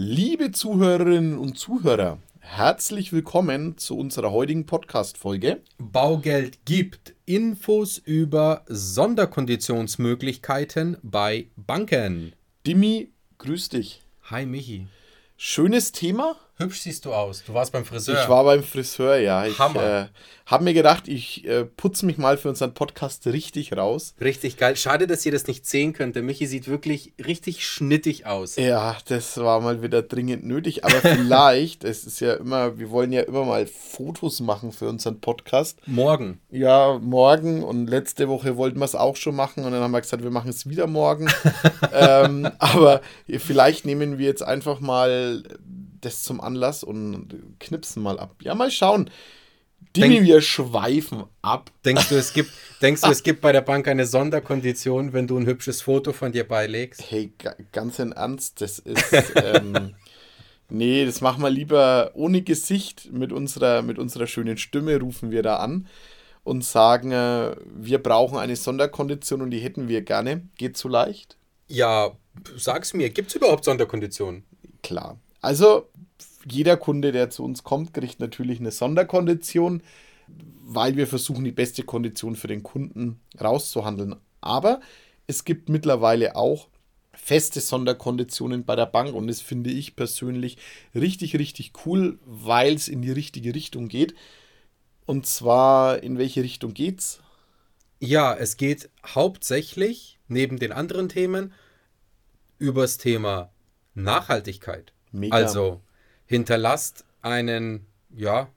Liebe Zuhörerinnen und Zuhörer, herzlich willkommen zu unserer heutigen Podcast-Folge. Baugeld gibt Infos über Sonderkonditionsmöglichkeiten bei Banken. Dimi, grüß dich. Hi Michi. Schönes Thema. Hübsch siehst du aus. Du warst beim Friseur. Ich war beim Friseur, ja. Ich Hammer. äh, habe mir gedacht, ich äh, putze mich mal für unseren Podcast richtig raus. Richtig geil. Schade, dass ihr das nicht sehen könnt. Der Michi sieht wirklich richtig schnittig aus. Ja, das war mal wieder dringend nötig. Aber vielleicht, es ist ja immer, wir wollen ja immer mal Fotos machen für unseren Podcast. Morgen. Ja, morgen und letzte Woche wollten wir es auch schon machen und dann haben wir gesagt, wir machen es wieder morgen. ähm, aber vielleicht nehmen wir jetzt einfach mal das zum Anlass und knipsen mal ab. Ja, mal schauen. Denk- wir schweifen ab. Denkst du, es gibt, denkst du, es gibt bei der Bank eine Sonderkondition, wenn du ein hübsches Foto von dir beilegst? Hey, ga- ganz im Ernst, das ist. Ähm, nee, das machen wir lieber ohne Gesicht. Mit unserer, mit unserer schönen Stimme rufen wir da an und sagen, äh, wir brauchen eine Sonderkondition und die hätten wir gerne. Geht so leicht? Ja, sag's mir. Gibt es überhaupt Sonderkonditionen? Klar. Also, jeder Kunde, der zu uns kommt, kriegt natürlich eine Sonderkondition, weil wir versuchen, die beste Kondition für den Kunden rauszuhandeln. Aber es gibt mittlerweile auch feste Sonderkonditionen bei der Bank und das finde ich persönlich richtig, richtig cool, weil es in die richtige Richtung geht. Und zwar, in welche Richtung geht's? Ja, es geht hauptsächlich, neben den anderen Themen, übers Thema Nachhaltigkeit. Mega. Also hinterlasst einen, ja,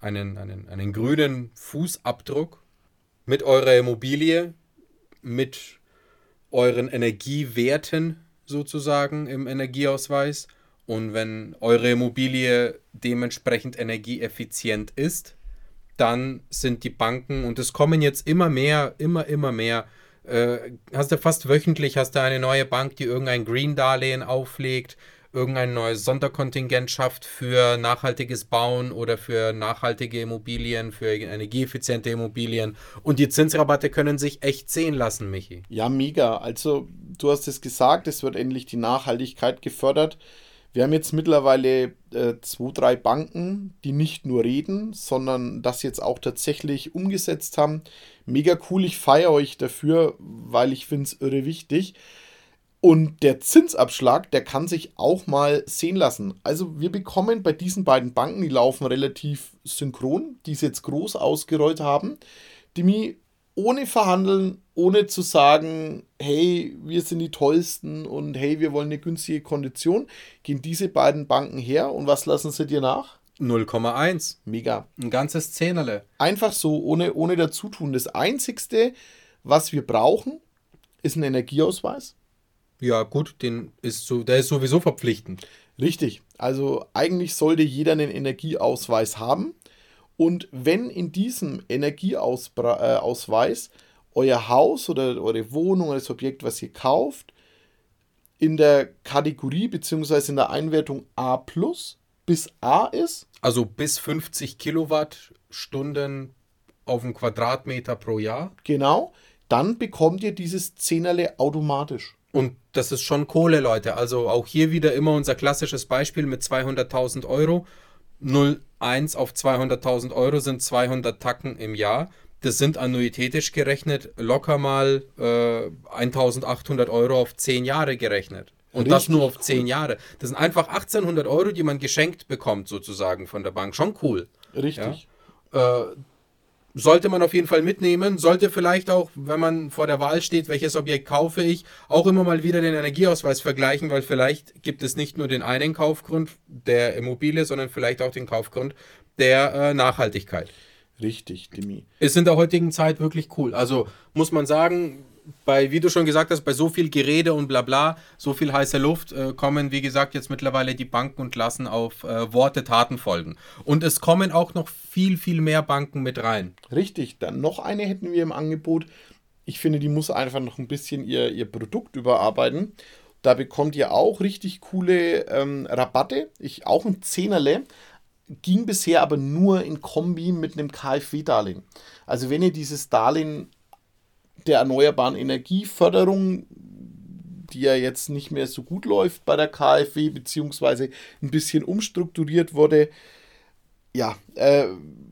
einen, einen, einen grünen Fußabdruck mit eurer Immobilie, mit euren Energiewerten sozusagen im Energieausweis. Und wenn eure Immobilie dementsprechend energieeffizient ist, dann sind die Banken, und es kommen jetzt immer mehr, immer, immer mehr, äh, hast du fast wöchentlich, hast du eine neue Bank, die irgendein Green-Darlehen auflegt, irgendein neues Sonderkontingent schafft für nachhaltiges Bauen oder für nachhaltige Immobilien, für energieeffiziente Immobilien. Und die Zinsrabatte können sich echt sehen lassen, Michi. Ja, mega. Also, du hast es gesagt, es wird endlich die Nachhaltigkeit gefördert. Wir haben jetzt mittlerweile äh, zwei, drei Banken, die nicht nur reden, sondern das jetzt auch tatsächlich umgesetzt haben. Mega cool, ich feiere euch dafür, weil ich finde es irre wichtig. Und der Zinsabschlag, der kann sich auch mal sehen lassen. Also wir bekommen bei diesen beiden Banken, die laufen relativ synchron, die es jetzt groß ausgerollt haben, die mir ohne verhandeln, ohne zu sagen, hey, wir sind die tollsten und hey, wir wollen eine günstige Kondition, gehen diese beiden Banken her und was lassen sie dir nach? 0,1. Mega. Ein ganzes Zehnerle. Einfach so, ohne, ohne dazutun. Das Einzigste, was wir brauchen, ist ein Energieausweis. Ja, gut, den ist so, der ist sowieso verpflichtend. Richtig. Also eigentlich sollte jeder einen Energieausweis haben. Und wenn in diesem Energieausweis euer Haus oder eure Wohnung oder das Objekt, was ihr kauft, in der Kategorie bzw. in der Einwertung A plus bis A ist, Also bis 50 Kilowattstunden auf einen Quadratmeter pro Jahr. genau, dann bekommt ihr dieses Zehnerle automatisch. Und das ist schon Kohle, Leute. Also auch hier wieder immer unser klassisches Beispiel mit 200.000 Euro. 0,1 auf 200.000 Euro sind 200 Tacken im Jahr. Das sind annuitätisch gerechnet locker mal äh, 1.800 Euro auf 10 Jahre gerechnet. Und das Richtig nur auf cool. 10 Jahre. Das sind einfach 1800 Euro, die man geschenkt bekommt, sozusagen von der Bank. Schon cool. Richtig. Äh, sollte man auf jeden Fall mitnehmen. Sollte vielleicht auch, wenn man vor der Wahl steht, welches Objekt kaufe ich, auch immer mal wieder den Energieausweis vergleichen, weil vielleicht gibt es nicht nur den einen Kaufgrund der Immobilie, sondern vielleicht auch den Kaufgrund der äh, Nachhaltigkeit. Richtig, Demi. Ist in der heutigen Zeit wirklich cool. Also muss man sagen, bei, wie du schon gesagt hast, bei so viel Gerede und bla bla, so viel heiße Luft, äh, kommen, wie gesagt, jetzt mittlerweile die Banken und lassen auf äh, Worte Taten folgen. Und es kommen auch noch viel, viel mehr Banken mit rein. Richtig, dann noch eine hätten wir im Angebot. Ich finde, die muss einfach noch ein bisschen ihr, ihr Produkt überarbeiten. Da bekommt ihr auch richtig coole ähm, Rabatte. Ich, auch ein Zehnerle. Ging bisher aber nur in Kombi mit einem KfW-Darlehen. Also wenn ihr dieses Darlehen der erneuerbaren Energieförderung die ja jetzt nicht mehr so gut läuft bei der KfW, beziehungsweise ein bisschen umstrukturiert wurde. Ja, äh,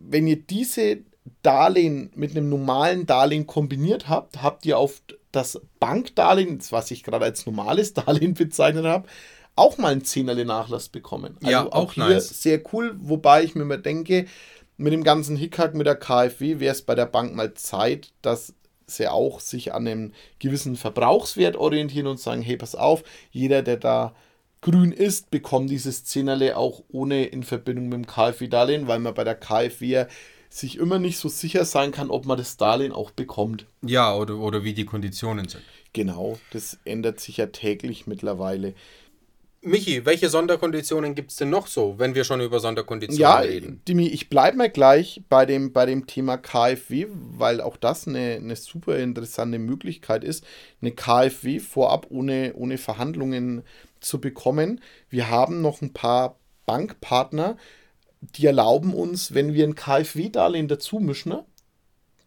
wenn ihr diese Darlehen mit einem normalen Darlehen kombiniert habt, habt ihr auf das Bankdarlehen, was ich gerade als normales Darlehen bezeichnet habe, auch mal einen Zehnerle Nachlass bekommen. Also ja, auch, auch hier nice. sehr cool, wobei ich mir mal denke, mit dem ganzen Hickhack mit der KfW wäre es bei der Bank mal Zeit, dass sie auch sich an einem gewissen Verbrauchswert orientieren und sagen, hey, pass auf, jeder, der da grün ist, bekommt dieses Zehnerle auch ohne in Verbindung mit dem KfW-Darlehen, weil man bei der KfW sich immer nicht so sicher sein kann, ob man das Darlehen auch bekommt. Ja, oder, oder wie die Konditionen sind. Genau, das ändert sich ja täglich mittlerweile. Michi, welche Sonderkonditionen gibt es denn noch so, wenn wir schon über Sonderkonditionen ja, reden? Dimi, ich bleibe mal gleich bei dem, bei dem Thema KfW, weil auch das eine, eine super interessante Möglichkeit ist, eine KfW vorab ohne, ohne Verhandlungen zu bekommen. Wir haben noch ein paar Bankpartner, die erlauben uns, wenn wir ein KfW-Darlehen dazu mischen,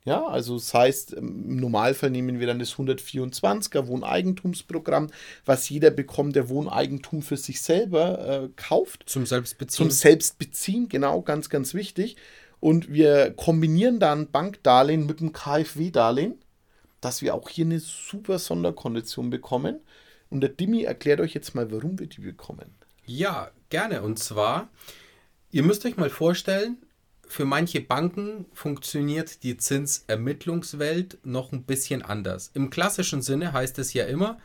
ja, also das heißt, im Normalfall nehmen wir dann das 124er Wohneigentumsprogramm, was jeder bekommt, der Wohneigentum für sich selber äh, kauft. Zum Selbstbeziehen. Zum Selbstbeziehen, genau, ganz, ganz wichtig. Und wir kombinieren dann Bankdarlehen mit dem KfW-Darlehen, dass wir auch hier eine super Sonderkondition bekommen. Und der Dimi erklärt euch jetzt mal, warum wir die bekommen. Ja, gerne. Und zwar, ihr müsst euch mal vorstellen, für manche Banken funktioniert die Zinsermittlungswelt noch ein bisschen anders. Im klassischen Sinne heißt es ja immer,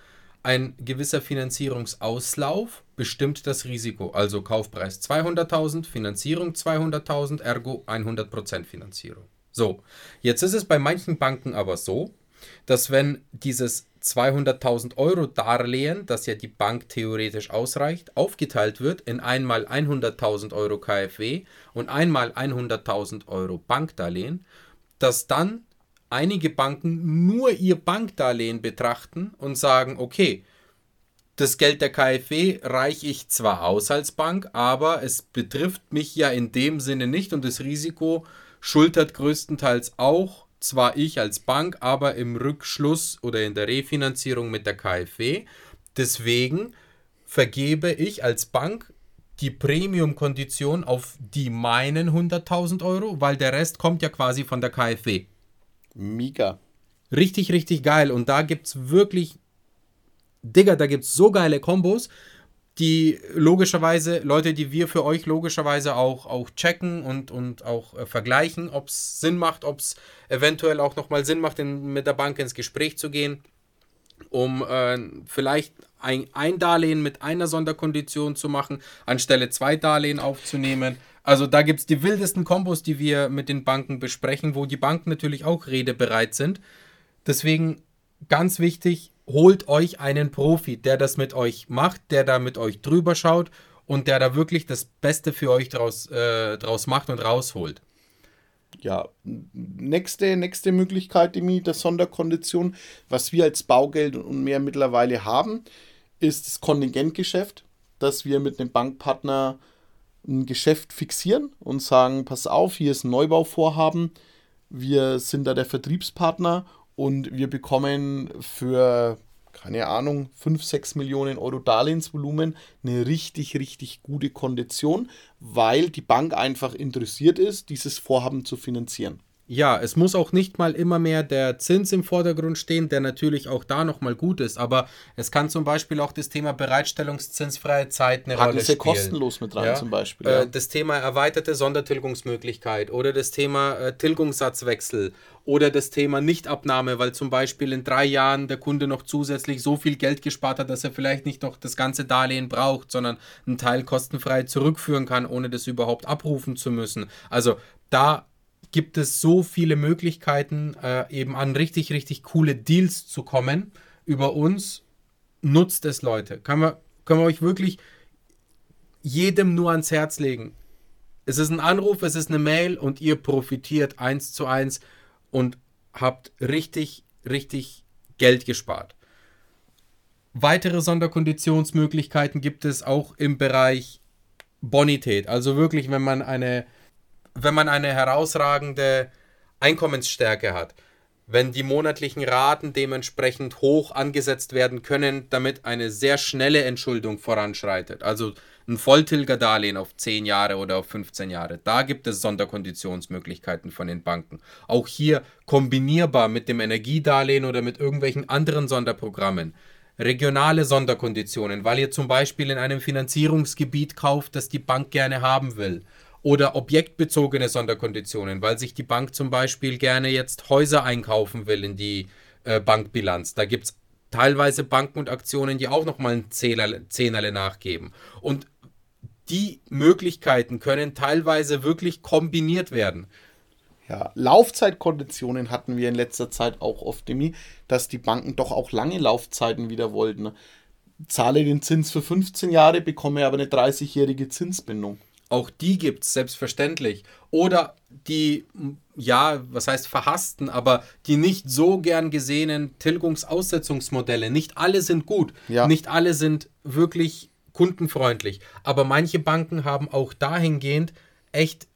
ein gewisser Finanzierungsauslauf bestimmt das Risiko. Also Kaufpreis 200.000, Finanzierung 200.000, ergo 100% Finanzierung. So, jetzt ist es bei manchen Banken aber so, dass wenn dieses 200.000 Euro Darlehen, das ja die Bank theoretisch ausreicht, aufgeteilt wird in einmal 100.000 Euro KfW und einmal 100.000 Euro Bankdarlehen, dass dann einige Banken nur ihr Bankdarlehen betrachten und sagen, okay, das Geld der KfW reiche ich zwar aus als Bank, aber es betrifft mich ja in dem Sinne nicht und das Risiko schultert größtenteils auch zwar ich als Bank, aber im Rückschluss oder in der Refinanzierung mit der KfW. Deswegen vergebe ich als Bank die Premium-Kondition auf die meinen 100.000 Euro, weil der Rest kommt ja quasi von der KfW. Mega. Richtig, richtig geil. Und da gibt es wirklich, Digga, da gibt es so geile Kombos die logischerweise, Leute, die wir für euch logischerweise auch, auch checken und, und auch äh, vergleichen, ob es Sinn macht, ob es eventuell auch nochmal Sinn macht, in, mit der Bank ins Gespräch zu gehen, um äh, vielleicht ein, ein Darlehen mit einer Sonderkondition zu machen, anstelle zwei Darlehen aufzunehmen. Also da gibt es die wildesten Kombos, die wir mit den Banken besprechen, wo die Banken natürlich auch redebereit sind. Deswegen ganz wichtig, holt euch einen Profi, der das mit euch macht, der da mit euch drüber schaut und der da wirklich das Beste für euch draus, äh, draus macht und rausholt. Ja, nächste, nächste Möglichkeit, die der Sonderkondition, was wir als Baugeld und mehr mittlerweile haben, ist das Kontingentgeschäft, dass wir mit einem Bankpartner ein Geschäft fixieren und sagen, pass auf, hier ist ein Neubauvorhaben, wir sind da der Vertriebspartner und wir bekommen für, keine Ahnung, 5, 6 Millionen Euro Darlehensvolumen eine richtig, richtig gute Kondition, weil die Bank einfach interessiert ist, dieses Vorhaben zu finanzieren. Ja, es muss auch nicht mal immer mehr der Zins im Vordergrund stehen, der natürlich auch da nochmal gut ist, aber es kann zum Beispiel auch das Thema bereitstellungszinsfreie Zeit eine Packen Rolle spielen. kostenlos mit rein ja? zum Beispiel. Äh, ja. das Thema erweiterte Sondertilgungsmöglichkeit oder das Thema äh, Tilgungssatzwechsel oder das Thema Nichtabnahme, weil zum Beispiel in drei Jahren der Kunde noch zusätzlich so viel Geld gespart hat, dass er vielleicht nicht noch das ganze Darlehen braucht, sondern einen Teil kostenfrei zurückführen kann, ohne das überhaupt abrufen zu müssen. Also da gibt es so viele Möglichkeiten, äh, eben an richtig, richtig coole Deals zu kommen über uns. Nutzt es, Leute. Können wir, können wir euch wirklich jedem nur ans Herz legen. Es ist ein Anruf, es ist eine Mail und ihr profitiert eins zu eins und habt richtig, richtig Geld gespart. Weitere Sonderkonditionsmöglichkeiten gibt es auch im Bereich Bonität. Also wirklich, wenn man eine wenn man eine herausragende Einkommensstärke hat. wenn die monatlichen Raten dementsprechend hoch angesetzt werden können, damit eine sehr schnelle Entschuldung voranschreitet. Also ein Volltilgerdarlehen auf 10 Jahre oder auf 15 Jahre. Da gibt es Sonderkonditionsmöglichkeiten von den Banken. Auch hier kombinierbar mit dem Energiedarlehen oder mit irgendwelchen anderen Sonderprogrammen. Regionale Sonderkonditionen, weil ihr zum Beispiel in einem Finanzierungsgebiet kauft, das die Bank gerne haben will oder objektbezogene Sonderkonditionen, weil sich die Bank zum Beispiel gerne jetzt Häuser einkaufen will in die äh, Bankbilanz. Da gibt es teilweise Banken und Aktionen, die auch nochmal ein Zehnerle nachgeben. Und die Möglichkeiten können teilweise wirklich kombiniert werden. Ja, Laufzeitkonditionen hatten wir in letzter Zeit auch oft, Demi, dass die Banken doch auch lange Laufzeiten wieder wollten. Zahle den Zins für 15 Jahre, bekomme aber eine 30-jährige Zinsbindung. Auch die gibt es selbstverständlich. Oder die, ja, was heißt verhassten, aber die nicht so gern gesehenen Tilgungsaussetzungsmodelle. Nicht alle sind gut. Ja. Nicht alle sind wirklich kundenfreundlich. Aber manche Banken haben auch dahingehend echt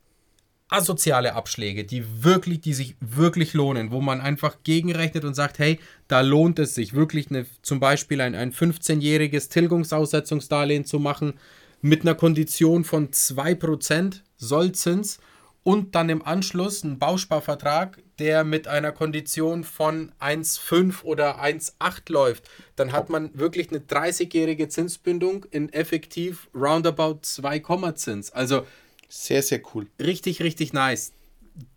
asoziale Abschläge, die wirklich, die sich wirklich lohnen, wo man einfach gegenrechnet und sagt, hey, da lohnt es sich wirklich eine, zum Beispiel ein, ein 15-jähriges Tilgungsaussetzungsdarlehen zu machen, mit einer Kondition von 2% Sollzins und dann im Anschluss einen Bausparvertrag, der mit einer Kondition von 1,5 oder 1,8 läuft, dann hat man wirklich eine 30-jährige Zinsbindung in effektiv roundabout 2, Zins. Also sehr, sehr cool. Richtig, richtig nice.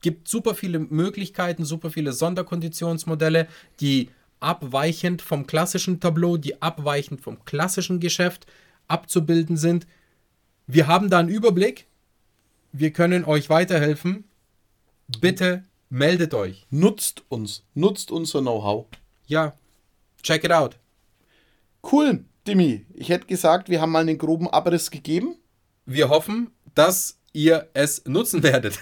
Gibt super viele Möglichkeiten, super viele Sonderkonditionsmodelle, die abweichend vom klassischen Tableau, die abweichend vom klassischen Geschäft abzubilden sind. Wir haben da einen Überblick. Wir können euch weiterhelfen. Bitte meldet euch. Nutzt uns. Nutzt unser Know-how. Ja, check it out. Cool, Dimi. Ich hätte gesagt, wir haben mal einen groben Abriss gegeben. Wir hoffen, dass ihr es nutzen werdet.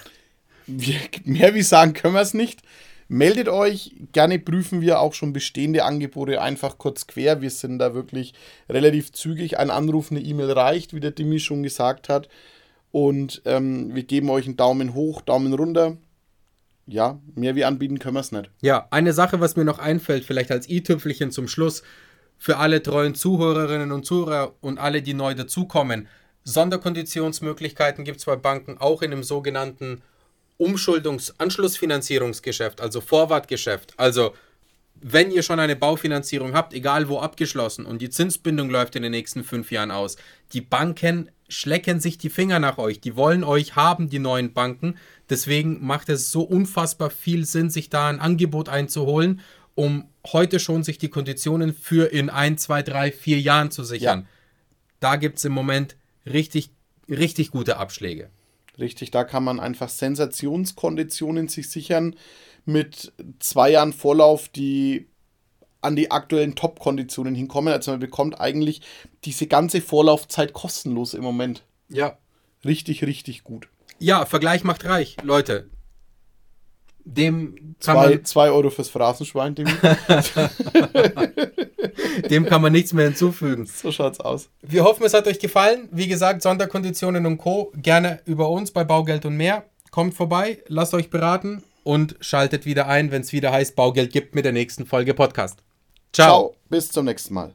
Wir, mehr wie sagen können wir es nicht. Meldet euch, gerne prüfen wir auch schon bestehende Angebote einfach kurz quer. Wir sind da wirklich relativ zügig. Ein Anruf, eine E-Mail reicht, wie der Dimi schon gesagt hat. Und ähm, wir geben euch einen Daumen hoch, Daumen runter. Ja, mehr wie anbieten können wir es nicht. Ja, eine Sache, was mir noch einfällt, vielleicht als i-Tüpfelchen zum Schluss, für alle treuen Zuhörerinnen und Zuhörer und alle, die neu dazukommen. Sonderkonditionsmöglichkeiten gibt es bei Banken auch in dem sogenannten Umschuldungsanschlussfinanzierungsgeschäft, also Vorwartgeschäft. Also wenn ihr schon eine Baufinanzierung habt, egal wo abgeschlossen, und die Zinsbindung läuft in den nächsten fünf Jahren aus, die Banken schlecken sich die Finger nach euch. Die wollen euch haben, die neuen Banken. Deswegen macht es so unfassbar viel Sinn, sich da ein Angebot einzuholen, um heute schon sich die Konditionen für in ein, zwei, drei, vier Jahren zu sichern. Ja. Da gibt es im Moment richtig, richtig gute Abschläge. Richtig, da kann man einfach Sensationskonditionen sich sichern mit zwei Jahren Vorlauf, die an die aktuellen Top-Konditionen hinkommen. Also man bekommt eigentlich diese ganze Vorlaufzeit kostenlos im Moment. Ja. Richtig, richtig gut. Ja, Vergleich macht reich, Leute. Dem kann zwei, man. Zwei Euro fürs Phrasenschwein, dem. dem kann man nichts mehr hinzufügen. So schaut's aus. Wir hoffen, es hat euch gefallen. Wie gesagt, Sonderkonditionen und Co. gerne über uns bei Baugeld und mehr. Kommt vorbei, lasst euch beraten und schaltet wieder ein, wenn es wieder heißt Baugeld gibt mit der nächsten Folge Podcast. Ciao. Ciao. Bis zum nächsten Mal.